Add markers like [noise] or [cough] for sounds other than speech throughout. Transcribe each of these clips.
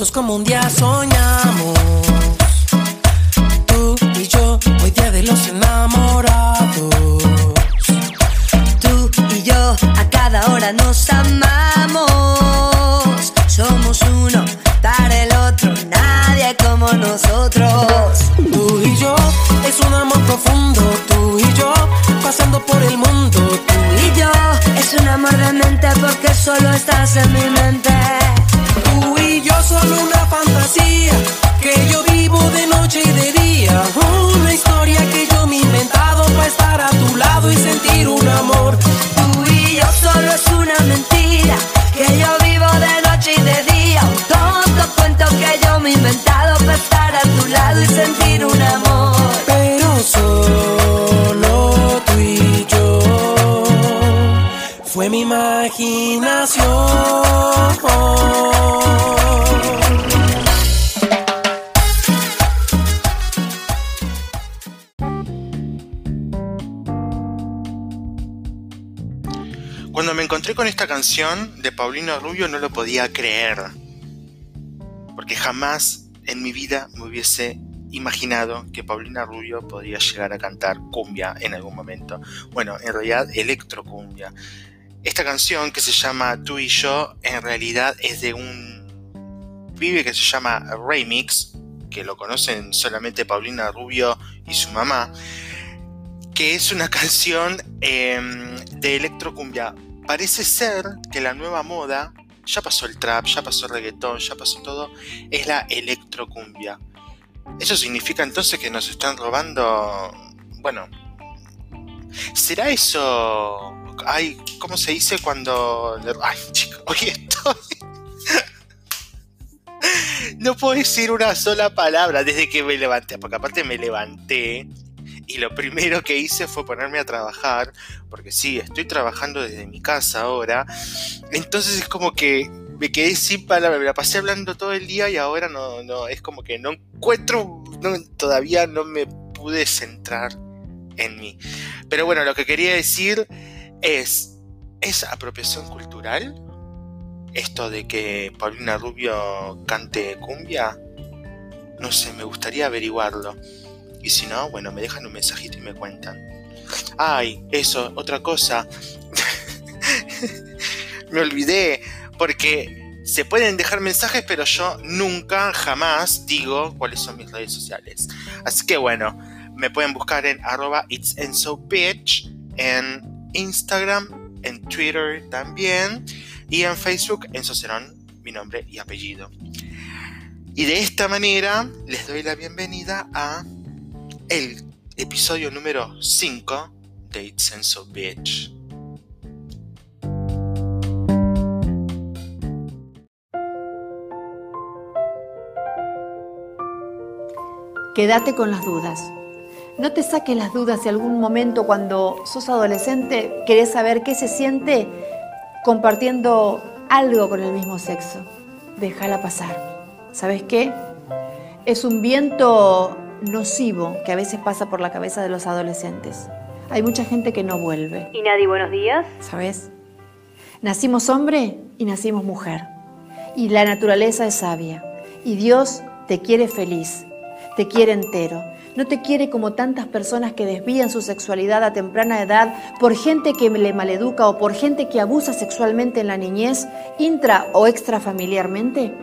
juntos como un día soñamos. De Paulino Rubio no lo podía creer. Porque jamás en mi vida me hubiese imaginado que Paulina Rubio podría llegar a cantar cumbia en algún momento. Bueno, en realidad electrocumbia. Esta canción que se llama Tú y yo en realidad es de un pibe que se llama Remix, que lo conocen solamente Paulina Rubio y su mamá, que es una [laughs] canción eh, de electrocumbia. Parece ser que la nueva moda, ya pasó el trap, ya pasó el reggaetón, ya pasó todo, es la electrocumbia. Eso significa entonces que nos están robando, bueno, ¿será eso? Ay, ¿cómo se dice cuando... Ay, chicos, [laughs] hoy estoy... No puedo decir una sola palabra desde que me levanté, porque aparte me levanté y lo primero que hice fue ponerme a trabajar, porque sí, estoy trabajando desde mi casa ahora, entonces es como que me quedé sin palabras, me la pasé hablando todo el día y ahora no, no, es como que no encuentro, todavía no me pude centrar en mí. Pero bueno, lo que quería decir es, ¿es apropiación cultural? Esto de que Paulina Rubio cante cumbia, no sé, me gustaría averiguarlo. Y si no, bueno, me dejan un mensajito y me cuentan. Ay, eso, otra cosa. [laughs] me olvidé, porque se pueden dejar mensajes, pero yo nunca, jamás digo cuáles son mis redes sociales. Así que bueno, me pueden buscar en arroba it's en Instagram, en Twitter también, y en Facebook, Enzo Cerón, mi nombre y apellido. Y de esta manera les doy la bienvenida a el episodio número 5 de It's and So Bitch. Quédate con las dudas. No te saques las dudas si algún momento cuando sos adolescente querés saber qué se siente compartiendo algo con el mismo sexo. Déjala pasar. ¿Sabes qué? Es un viento nocivo que a veces pasa por la cabeza de los adolescentes. Hay mucha gente que no vuelve. Y Nadie, buenos días. ¿Sabes? Nacimos hombre y nacimos mujer. Y la naturaleza es sabia. Y Dios te quiere feliz, te quiere entero. No te quiere como tantas personas que desvían su sexualidad a temprana edad por gente que le maleduca o por gente que abusa sexualmente en la niñez, intra o extrafamiliarmente,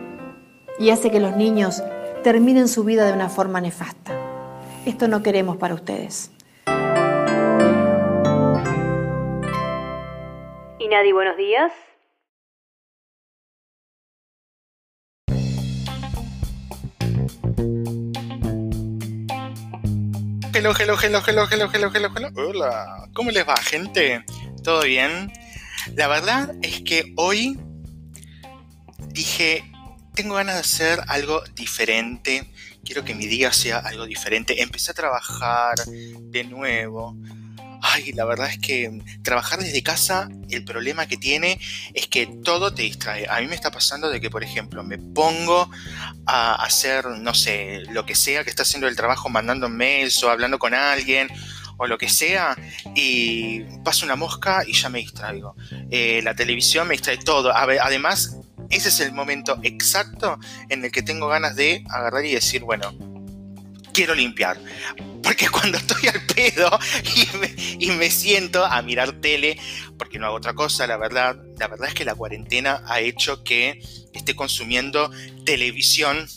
y hace que los niños terminen su vida de una forma nefasta. Esto no queremos para ustedes. Y Nadie, buenos días. Hello, hello, hello, hello, hello, hello, hello, hello. Hola, ¿cómo les va, gente? ¿Todo bien? La verdad es que hoy dije, tengo ganas de hacer algo diferente. Quiero que mi día sea algo diferente. Empecé a trabajar de nuevo. Ay, la verdad es que trabajar desde casa, el problema que tiene es que todo te distrae. A mí me está pasando de que, por ejemplo, me pongo a hacer, no sé, lo que sea que está haciendo el trabajo, mandando mails o hablando con alguien o lo que sea, y paso una mosca y ya me distraigo. Eh, la televisión me distrae todo. Además, ese es el momento exacto en el que tengo ganas de agarrar y decir, bueno, quiero limpiar. Porque [laughs] cuando estoy al pedo y me, siento a mirar tele, porque no hago otra cosa, la verdad, la verdad es que la cuarentena ha hecho que esté consumiendo televisión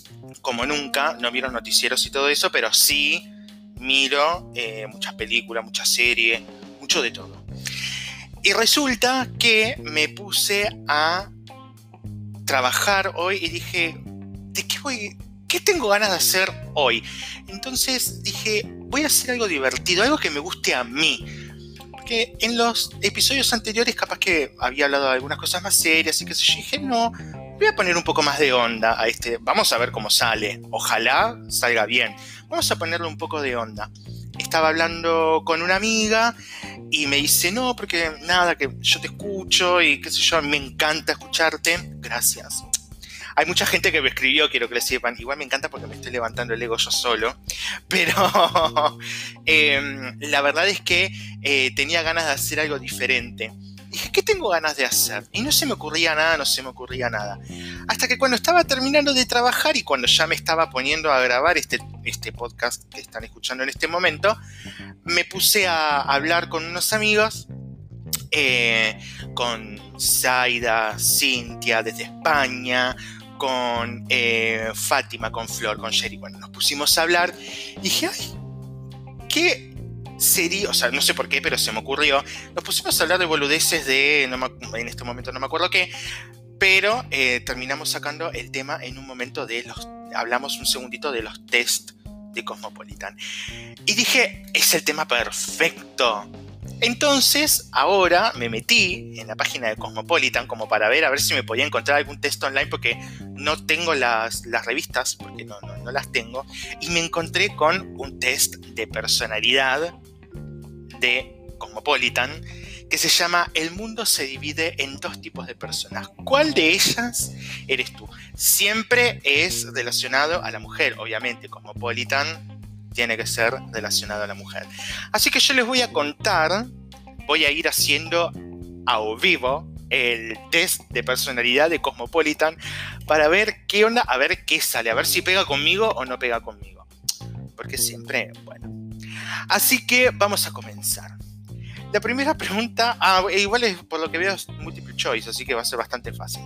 como nunca. No miro noticieros y todo eso, pero sí miro eh, muchas películas, muchas series, mucho de todo. Y resulta que me puse a trabajar hoy y dije, ¿de qué voy? ¿Qué tengo ganas de hacer hoy? Entonces dije, voy a hacer algo divertido, algo que me guste a mí. Porque en los episodios anteriores capaz que había hablado de algunas cosas más serias y que yo. Dije, no, voy a poner un poco más de onda a este. Vamos a ver cómo sale. Ojalá salga bien. Vamos a ponerle un poco de onda. Estaba hablando con una amiga y me dice, no, porque nada, que yo te escucho y qué sé yo, me encanta escucharte. Gracias. Hay mucha gente que me escribió, quiero que le sepan. Igual me encanta porque me estoy levantando el ego yo solo. [laughs] Pero [laughs] em, la verdad es que eh, tenía ganas de hacer algo diferente. Dije, ¿qué tengo ganas de hacer? Y no se me ocurría nada, no se me ocurría nada. Hasta que cuando estaba terminando de trabajar y cuando ya me estaba poniendo a grabar este, este podcast que están escuchando en este momento, me puse a hablar con unos amigos, eh, con Zaida, Cintia desde España, con eh, Fátima, con Flor, con Sherry. Bueno, nos pusimos a hablar y dije, ay, ¿qué sería? O sea, no sé por qué, pero se me ocurrió. Nos pusimos a hablar de boludeces de, en este momento no me acuerdo qué, pero eh, terminamos sacando el tema en un momento de los, hablamos un segundito de los test de Cosmopolitan. Y dije, es el tema perfecto entonces, ahora me metí en la página de Cosmopolitan como para ver a ver si me podía encontrar algún texto online porque no tengo las, revistas, porque no, no, las tengo, y me encontré con un test de personalidad de Cosmopolitan que se llama El mundo se divide en dos tipos de personas. ¿Cuál de ellas eres tú? Siempre es relacionado a la mujer, obviamente. Cosmopolitan tiene que ser relacionado a la mujer. Así que yo les voy a contar, voy a ir haciendo a vivo el test de personalidad de Cosmopolitan para ver qué onda, a ver qué sale, a ver si pega conmigo o no pega conmigo. Porque siempre, bueno. Así que vamos a comenzar. La primera pregunta, ah, igual es por lo que veo es multiple choice, así que va a ser bastante fácil.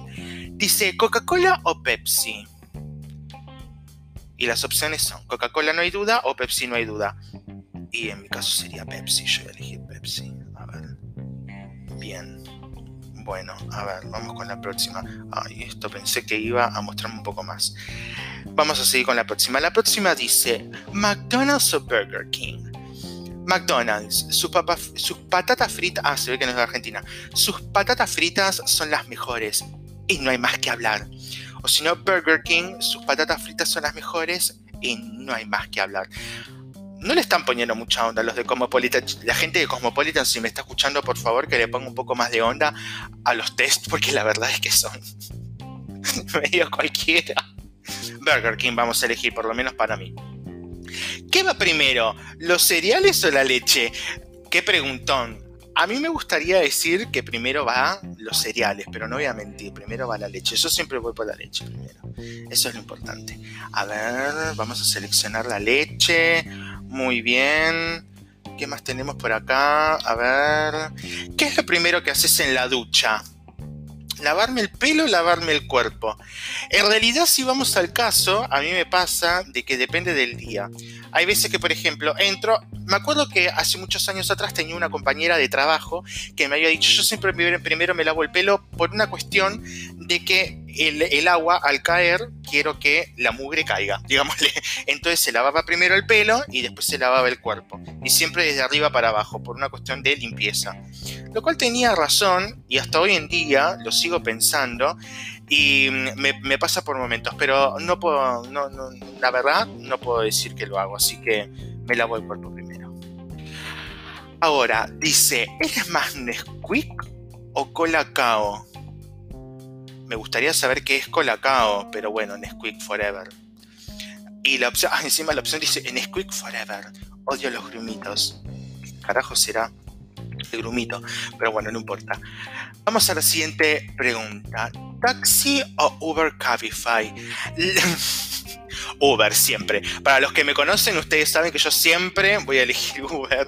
Dice, ¿Coca-Cola o Pepsi? Y las opciones son Coca-Cola no hay duda o Pepsi no hay duda. Y en mi caso sería Pepsi, yo voy a elegir Pepsi. A ver. Bien. Bueno, a ver, vamos con la próxima. Ay, esto pensé que iba a mostrarme un poco más. Vamos a seguir con la próxima. La próxima dice, ¿McDonald's o Burger King? McDonald's, sus, sus patatas fritas, ah, se ve que no es de Argentina, sus patatas fritas son las mejores y no hay más que hablar. O si no, Burger King, sus patatas fritas son las mejores y no hay más que hablar. No le están poniendo mucha onda los de Cosmopolitan. La gente de Cosmopolitan, si me está escuchando, por favor, que le ponga un poco más de onda a los test, porque la verdad es que son [laughs] medio cualquiera. Burger King vamos a elegir, por lo menos para mí. ¿Qué va primero? ¿Los cereales o la leche? Qué preguntón. A mí me gustaría decir que primero va los cereales, pero no voy a mentir, primero va la leche. Yo siempre voy por la leche primero. Eso es lo importante. A ver, vamos a seleccionar la leche. Muy bien. ¿Qué más tenemos por acá? A ver. ¿Qué es lo primero que haces en la ducha? Lavarme el pelo, lavarme el cuerpo. En realidad, si vamos al caso, a mí me pasa de que depende del día. Hay veces que, por ejemplo, entro, me acuerdo que hace muchos años atrás tenía una compañera de trabajo que me había dicho, yo siempre primero me lavo el pelo por una cuestión de que el, agua al caer quiero que la mugre caiga, [laughs] digámosle. Entonces se lavaba primero el pelo y después se lavaba el cuerpo. Y siempre desde arriba para abajo, por una cuestión de limpieza. Lo cual tenía razón y hasta hoy en día lo sigo pensando y me, pasa por momentos, pero no puedo, la verdad no puedo decir que lo hago, así que me lavo el cuerpo primero. Ahora, dice, ¿eres más Nesquik o Colacao? Me gustaría saber qué es Colacao, pero bueno, Nesquik Forever. Y la opción, ah, encima la opción dice Nesquik Forever. Odio los grumitos. ¿Qué carajo será? El grumito. Pero bueno, no importa. Vamos a la siguiente pregunta. ¿Taxi o Uber Cabify? [laughs] Uber siempre. Para los que me conocen, ustedes saben que yo siempre voy a elegir [laughs] Uber,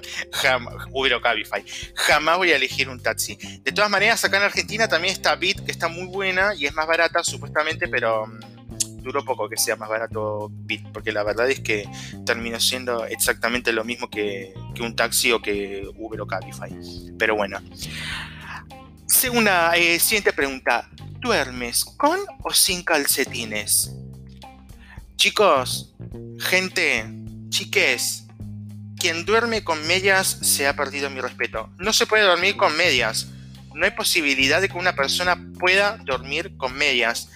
Uber o Cabify. Jamás voy a elegir un taxi. De todas maneras, acá en Argentina también está Bit, que está muy buena y es más barata supuestamente, pero mm, duró poco que sea más barato Bit, porque la verdad es que terminó siendo exactamente lo mismo que, un taxi o que Uber o Cabify. Pero bueno. Segunda, eh, siguiente pregunta. ¿Duermes con o sin calcetines? Chicos, gente, chiques, quien duerme con medias se ha perdido mi respeto. No se puede dormir con medias. No hay posibilidad de que una persona pueda dormir con medias.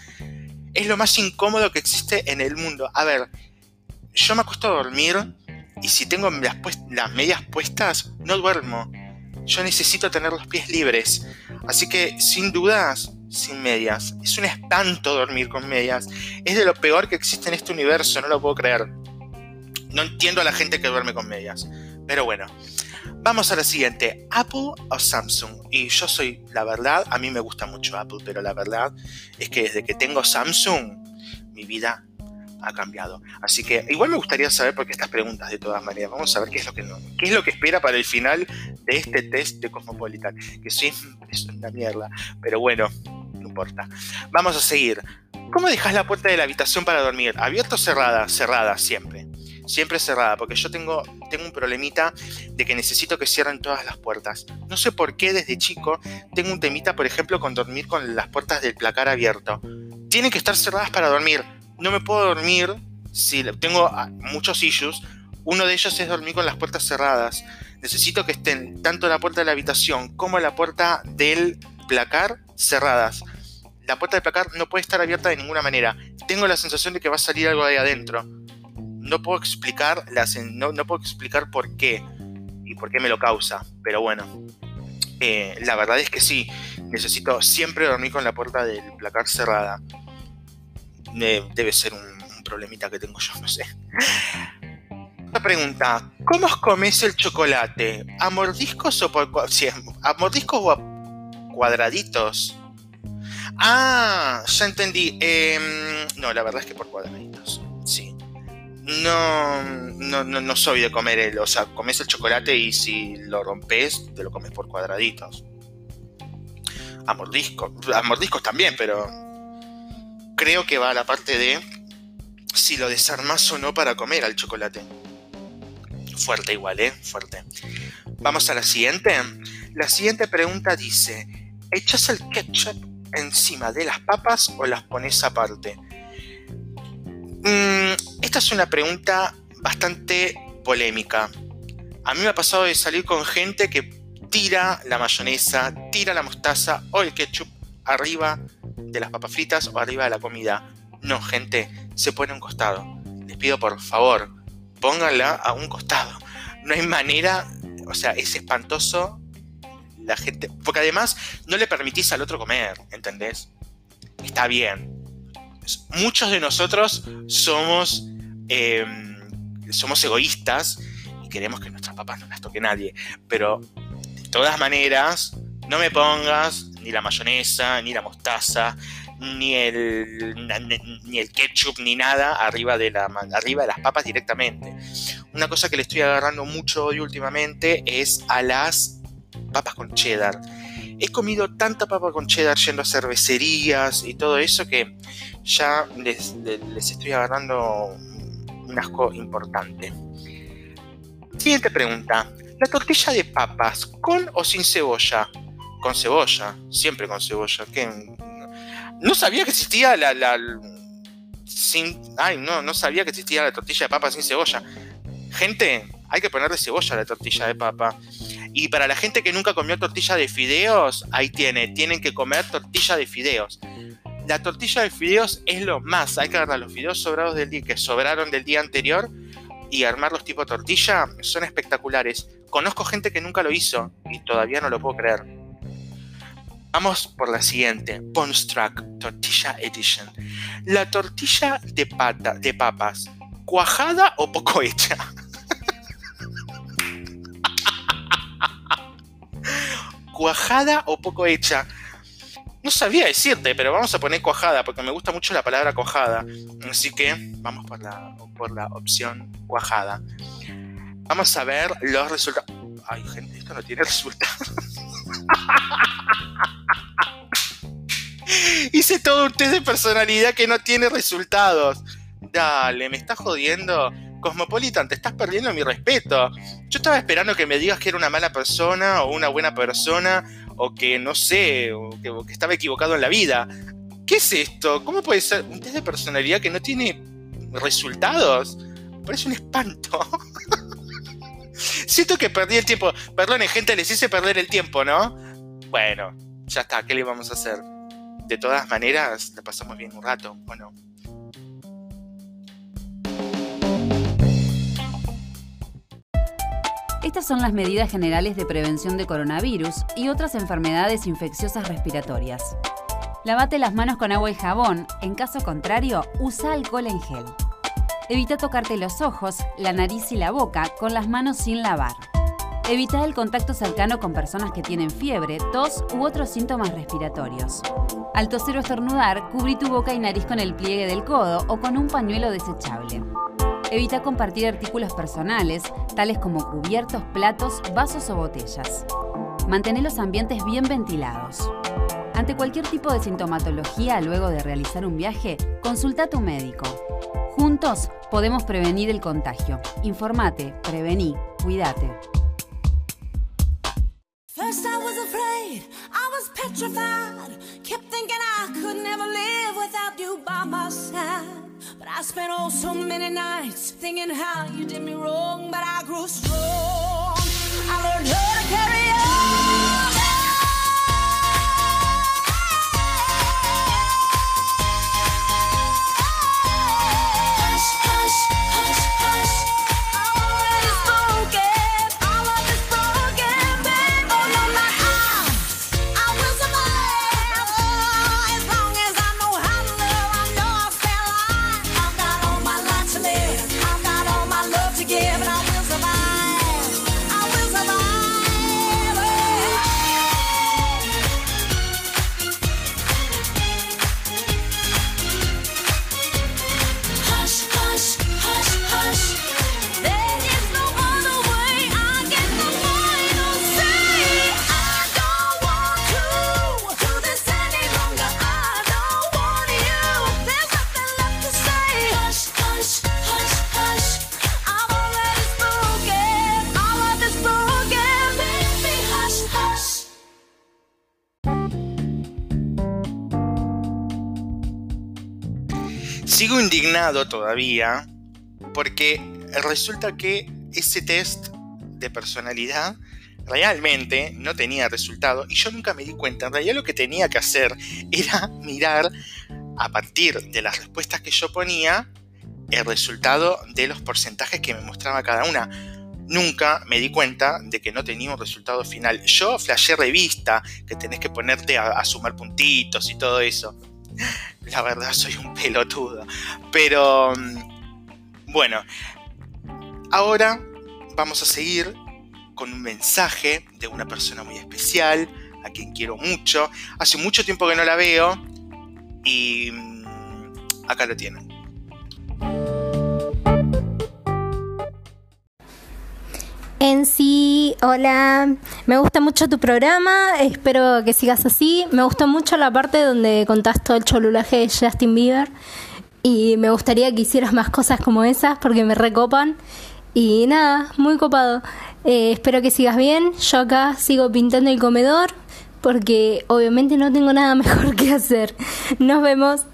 Es lo más incómodo que existe en el mundo. A ver, yo me acuesto a dormir y si tengo las, las medias puestas, no duermo. Yo necesito tener los pies libres. Así que, sin dudas, sin medias. Es un espanto dormir con medias. Es de lo peor que existe en este universo, no lo puedo creer. No entiendo a la gente que duerme con medias. Pero bueno, vamos a la siguiente. ¿Apple o Samsung? Y yo soy, la verdad, a mí me gusta mucho Apple, pero la verdad es que desde que tengo Samsung, mi vida ha cambiado. Así que igual me gustaría saber por qué estas preguntas de todas maneras. Vamos a ver qué es lo que no, qué es lo que espera para el final de este test de Cosmopolitan. Que sí, es una mierda. Pero bueno, importa. Vamos a seguir. ¿Cómo dejas la puerta de la habitación para dormir? ¿Abierta o cerrada? Cerrada, siempre. Siempre cerrada, porque yo tengo, tengo un problemita de que necesito que cierren todas las puertas. No sé por qué desde chico tengo un temita, por ejemplo, con dormir con las puertas del placar abierto. Tienen que estar cerradas para dormir. No me puedo dormir si tengo ah, muchos issues. Uno de ellos es dormir con las puertas cerradas. Necesito que estén tanto la puerta de la habitación como la puerta del placar cerradas la puerta del placar no puede estar abierta de ninguna manera. Tengo la sensación de que va a salir algo de ahí adentro. No puedo explicar, no, no, puedo explicar por qué y por qué me lo causa, pero bueno. Eh, la verdad es que sí, necesito siempre dormir con la puerta del placar cerrada. debe ser un, problemita que tengo yo, [laughs] no sé. Otra pregunta, ¿cómo os coméis el chocolate? ¿A mordiscos o por, a mordiscos o a cuadraditos? Ah, ya entendí. Em, no, la verdad es que por cuadraditos. Sí. No, no, no, soy de comer el. O sea, comes el chocolate y si lo rompes, te lo comes por cuadraditos. A mordiscos también, pero. Creo que va a la parte de si lo desarmas o no para comer al chocolate. Fuerte igual, ¿eh? Fuerte. Vamos a la siguiente. La siguiente pregunta dice: ¿Echas el ketchup encima de las papas o las pones aparte? Mm, esta es una pregunta bastante polémica. A mí me ha pasado de salir con gente que tira la mayonesa, tira la mostaza o el ketchup arriba de las papas fritas o arriba de la comida. No, gente, se pone a un costado. Les pido por favor, pónganla a un costado. No hay manera, o sea, es espantoso la gente. Porque además no le permitís al otro comer, ¿entendés? Está bien. Muchos de nosotros somos. Em, somos egoístas y queremos que nuestras papas no las toque nadie. Pero de todas maneras, no me pongas ni la mayonesa, ni la mostaza, ni el, ni el ketchup, ni nada arriba de, la, arriba de las papas directamente. Una cosa que le estoy agarrando mucho hoy últimamente es a las papas con cheddar. He comido tanta papa con cheddar yendo a cervecerías y todo eso que ya les, estoy agarrando un asco importante. Siguiente pregunta. ¿La tortilla de papas con o sin cebolla? Con cebolla, siempre con cebolla. No sabía que existía la, la sin, ay, no, no sabía que existía la tortilla de papa sin cebolla. Gente, hay que ponerle cebolla a la tortilla de papa. Y para la gente que nunca comió tortilla de fideos, ahí tiene, tienen que comer tortilla de fideos. La tortilla de fideos es lo más, hay que agarrar los fideos sobrados del día que sobraron del día anterior y armarlos tipo tortilla, son espectaculares. Conozco gente que nunca lo hizo y todavía no lo puedo creer. Vamos por la siguiente, Bonstruck Tortilla Edition. La tortilla de pata, de papas, cuajada o poco hecha. Cuajada o poco hecha. No sabía decirte, pero vamos a poner cuajada porque me gusta mucho la palabra cuajada. Así que vamos por la, por la opción cuajada. Vamos a ver los resultados. Ay, gente, esto no tiene resultados. [laughs] Hice todo un test de personalidad que no tiene resultados. Dale, me estás jodiendo. Cosmopolitan, te estás perdiendo mi respeto. Yo estaba esperando que me digas que era una mala persona o una buena persona o que no sé, o que, estaba equivocado en la vida. ¿Qué es esto? ¿Cómo puede ser un test de personalidad que no tiene resultados? Parece un espanto. [laughs] Siento que perdí el tiempo. Perdone, gente, les hice perder el tiempo, ¿no? Bueno, ya está, ¿qué le vamos a hacer? De todas maneras, la pasamos bien un rato, ¿o no? Estas son las medidas generales de prevención de coronavirus y otras enfermedades infecciosas respiratorias. Lavate las manos con agua y jabón, en caso contrario, usa alcohol en gel. Evita tocarte los ojos, la nariz y la boca con las manos sin lavar. Evita el contacto cercano con personas que tienen fiebre, tos u otros síntomas respiratorios. Al toser o estornudar, cubrí tu boca y nariz con el pliegue del codo o con un pañuelo desechable. Evita compartir artículos personales, tales como cubiertos, platos, vasos o botellas. Mantén los ambientes bien ventilados. Ante cualquier tipo de sintomatología luego de realizar un viaje, consulta a tu médico. Juntos podemos prevenir el contagio. Informate, prevení, cuídate. First I was afraid, I was petrified. Could never live without you by my side. But I spent oh so many nights thinking how you did me wrong. But I grew strong. I learned how to carry on. Indignado todavía porque resulta que ese test de personalidad realmente no tenía resultado y yo nunca me di cuenta. En realidad lo que tenía que hacer era mirar a partir de las respuestas que yo ponía el resultado de los porcentajes que me mostraba cada una. Nunca me di cuenta de que no tenía un resultado final. Yo flashé revista, que tenés que ponerte a, a sumar puntitos y todo eso. La verdad soy un pelotudo. Pero mm, bueno, ahora vamos a seguir con un mensaje de una persona muy especial, a quien quiero mucho. Hace mucho tiempo que no la veo y mm, acá lo tienen. En sí, hola, me gusta mucho tu programa, espero que sigas así. Me gustó mucho la parte donde contás todo el cholulaje de Justin Bieber y me gustaría que hicieras más cosas como esas porque me recopan. Y nada, muy copado. Eh, espero que sigas bien. Yo acá sigo pintando el comedor porque obviamente no tengo nada [laughs] mejor que hacer. Nos vemos.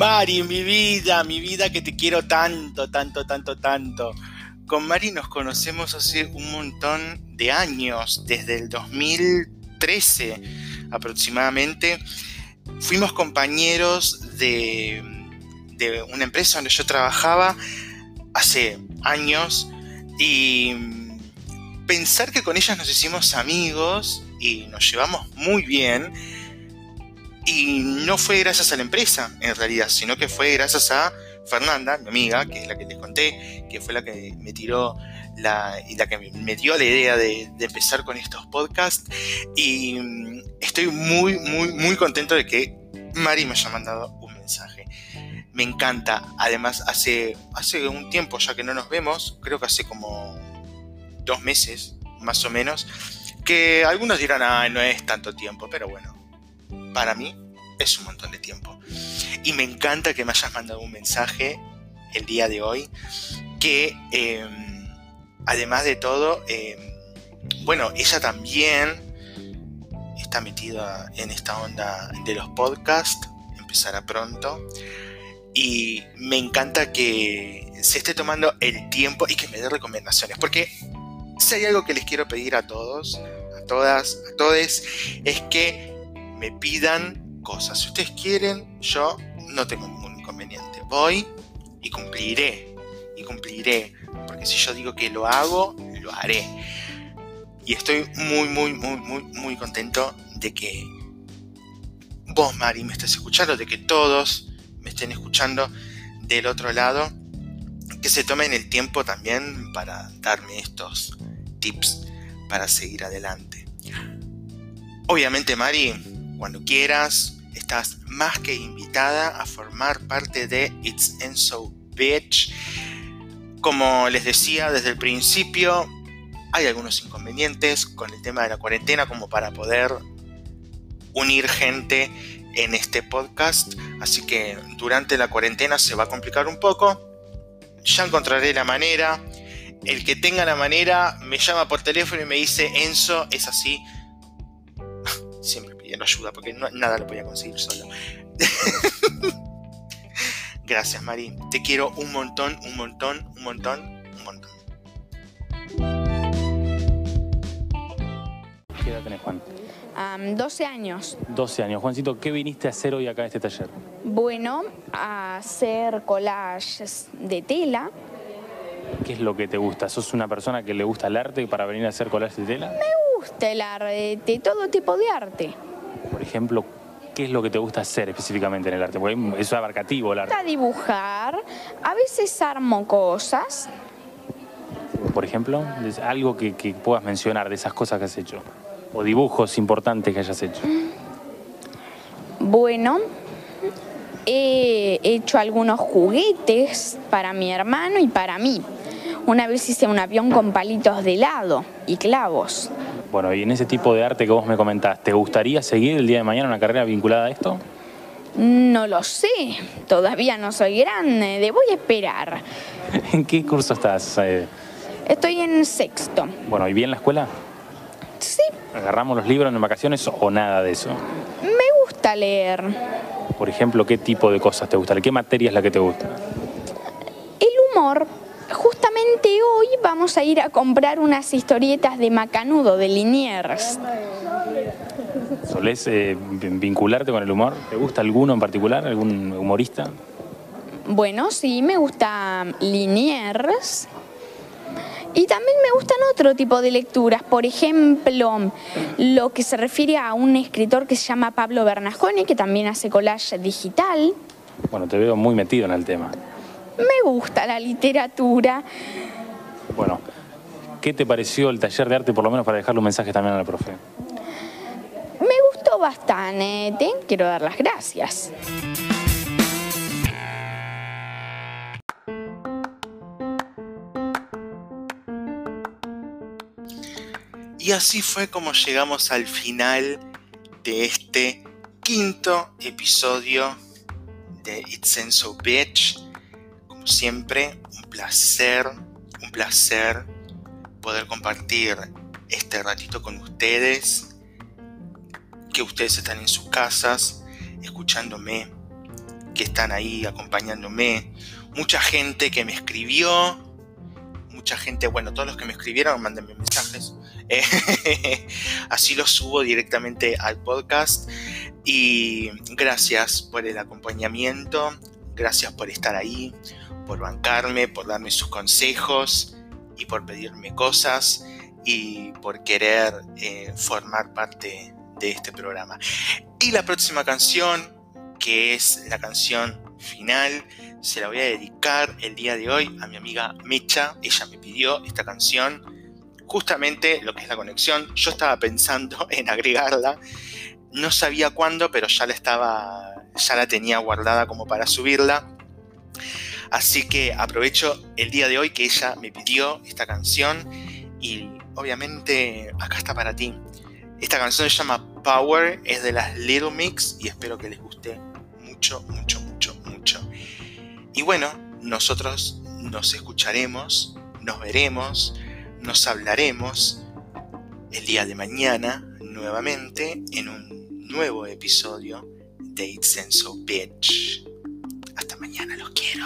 Mari, mi vida, mi vida que te quiero tanto, tanto, tanto, tanto. Con Mari nos conocemos hace un montón de años, desde el 2013 aproximadamente. Fuimos compañeros de, de una empresa donde yo trabajaba hace años y pensar que con ellas nos hicimos amigos y nos llevamos muy bien y no fue gracias a la empresa, en realidad, sino que fue gracias a Fernanda, mi amiga, que es la que les conté, que fue la que me tiró la, y la que me dio la idea de, de empezar con estos podcasts. Y mm, estoy muy, muy, muy contento de que Mari me haya mandado un mensaje. Me encanta. Además, hace, hace un tiempo ya que no nos vemos, creo que hace como dos meses, más o menos, que algunos dirán, ah, no es tanto tiempo, pero bueno, para mí es un montón de tiempo. Y me encanta que me hayas mandado un mensaje el día de hoy, que eh, además de todo, eh, bueno, ella también está metida en esta onda de los podcasts, empezará pronto. Y me encanta que se esté tomando el tiempo y que me dé recomendaciones. Porque si hay algo que les quiero pedir a todos, a todas, a todos, es que me pidan cosas. Si ustedes quieren, yo no tengo ningún inconveniente. Voy y cumpliré. Y cumpliré. Porque si yo digo que lo hago, lo haré. Y estoy muy, muy, muy, muy, muy contento de que vos, Mari, me estés escuchando, de que todos me estén escuchando del otro lado, que se tomen el tiempo también para darme estos tips para seguir adelante. Obviamente, Mari, cuando quieras, estás más que invitada a formar parte de It's Enso Bitch. Como les decía desde el principio, hay algunos inconvenientes con el tema de la cuarentena como para poder unir gente en este podcast. Así que durante la cuarentena se va a complicar un poco. Ya encontraré la manera. El que tenga la manera me llama por teléfono y me dice, Enzo, es así. Pidiendo ayuda porque no- nada lo voy a conseguir solo. [laughs] Gracias, Mari. Te quiero un montón, un montón, un montón, un montón. ¿Qué edad tenés, Juan? Am, 12 años. 12 años. Juancito, ¿qué viniste a hacer hoy acá en este taller? Bueno, a hacer collages de tela. ¿Qué es lo que te gusta? ¿Sos una persona que le gusta el arte para venir a hacer collages de tela? Me gusta el arte, todo tipo de arte. Por ejemplo, ¿qué es lo que te gusta hacer específicamente en el arte? Porque es abarcativo el Me arte. gusta dibujar, a veces armo cosas. Por ejemplo, algo que, que puedas mencionar de esas cosas que has hecho. O dibujos importantes que hayas hecho. Bueno, he hecho algunos juguetes para mi hermano y para mí. Una vez hice un avión con palitos de helado y clavos. Bueno, y en ese tipo de arte que vos me comentás, ¿te gustaría seguir el día de mañana una carrera vinculada a esto? No lo sé, todavía no soy grande, debo esperar. [laughs] ¿En qué curso estás? Eh, Estoy en sexto. bueno, ¿y bien la escuela? Sí, ¿Agarramos los libros en vacaciones o nada de eso? me gusta leer. Por ejemplo, ¿qué tipo de cosas te gusta? ¿Qué materia es la que te gusta? El humor. Justamente hoy vamos a ir a comprar unas historietas de Macanudo, de Liniers. ¿Solés eh, vin- vincularte con el humor? ¿Te gusta alguno en particular? ¿Algún humorista? Bueno, sí, me gusta Liniers. Y también me gustan otro tipo de lecturas. Por ejemplo, lo que se refiere a un escritor que se llama Pablo Bernasconi, que también hace collage digital. Bueno, te veo muy metido en el tema. Me gusta la literatura. Bueno, ¿qué te pareció el taller de arte, por lo menos para dejarle un mensaje también a la profe? Me gustó bastante. Quiero dar las gracias. Y así fue como llegamos al final de este quinto episodio de It's In So Bitch. Siempre, un placer, un placer poder compartir este ratito con ustedes. Que ustedes están en sus casas, escuchándome, que están ahí acompañándome. Mucha gente que me escribió, mucha gente, bueno, todos los que me escribieron, mándenme mensajes. [laughs] Así lo subo directamente al podcast. Y gracias por el acompañamiento, gracias por estar ahí, por bancarme, por darme sus consejos y por pedirme cosas y por querer eh, formar parte de este programa. Y la próxima canción, que es la canción final se la voy a dedicar el día de hoy a mi amiga Mecha. Ella me pidió esta canción. Justamente lo que es la conexión, yo estaba pensando [laughs] en agregarla. No sabía cuándo, pero ya la estaba, ya la tenía guardada como para subirla. Así que aprovecho el día de hoy que ella me pidió esta canción y obviamente acá está para ti. Esta canción se llama Power, es de las Little Mix y espero que les guste mucho, mucho, mucho, mucho. Y bueno, nosotros nos escucharemos, nos veremos, nos hablaremos el día de mañana nuevamente en un nuevo episodio de It's and So Bitch. Hasta mañana, los quiero.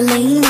the lane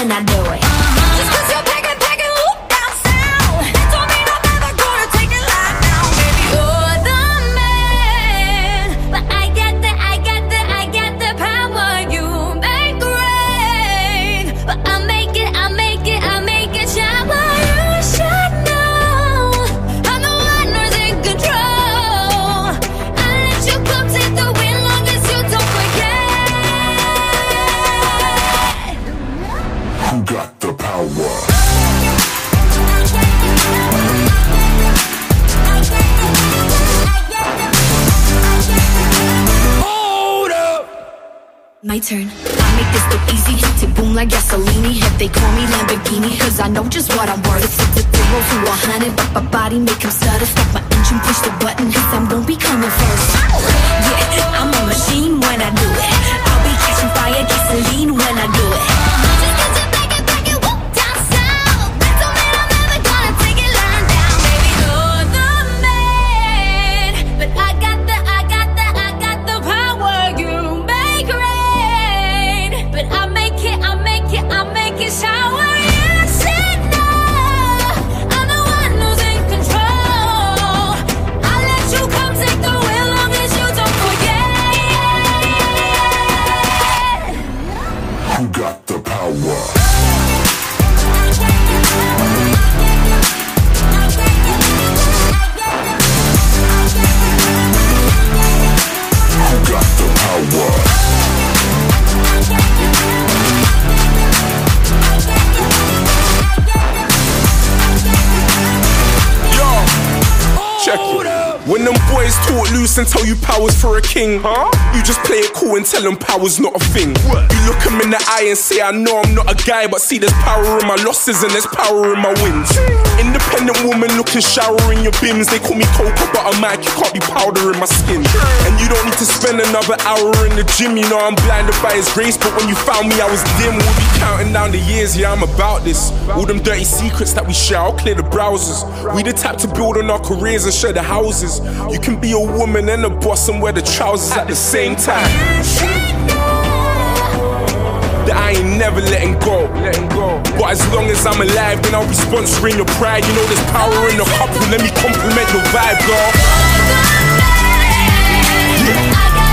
My turn. I make this look easy. To boom like gasoline. If they call me Lamborghini, cause I know just what I'm worth. It's the zero to a hundred, but my body make him stutter. Stop my engine, push the button, cause I'm gon' be coming first. Yeah, I'm a machine when I do it. I'll be catching fire, gasoline when I do it. Check it. When them boys talk loose and tell you power's for a king, huh? You just play it cool and tell them power's not a thing. You look them in the eye and say, I know I'm not a guy, but see there's power in my losses and there's power in my wins. Independent woman looking shower in your bins. They call me cocoa butter Mike, you can't be powder in my skin. And you don't need to spend another hour in the gym. You know I'm blinded by his grace, but when you found me, I was dim. We'll be counting down the years, yeah, I'm about this. All them dirty secrets that we share, I'll clear the browsers. We the type to build on our careers and share the houses. You can be a woman and a boss and wear the trousers at the same time. That I ain't never letting go. But as long as I'm alive, then I'll be sponsoring your pride. You know there's power in the couple. Let me compliment your vibe, girl. Motorbike,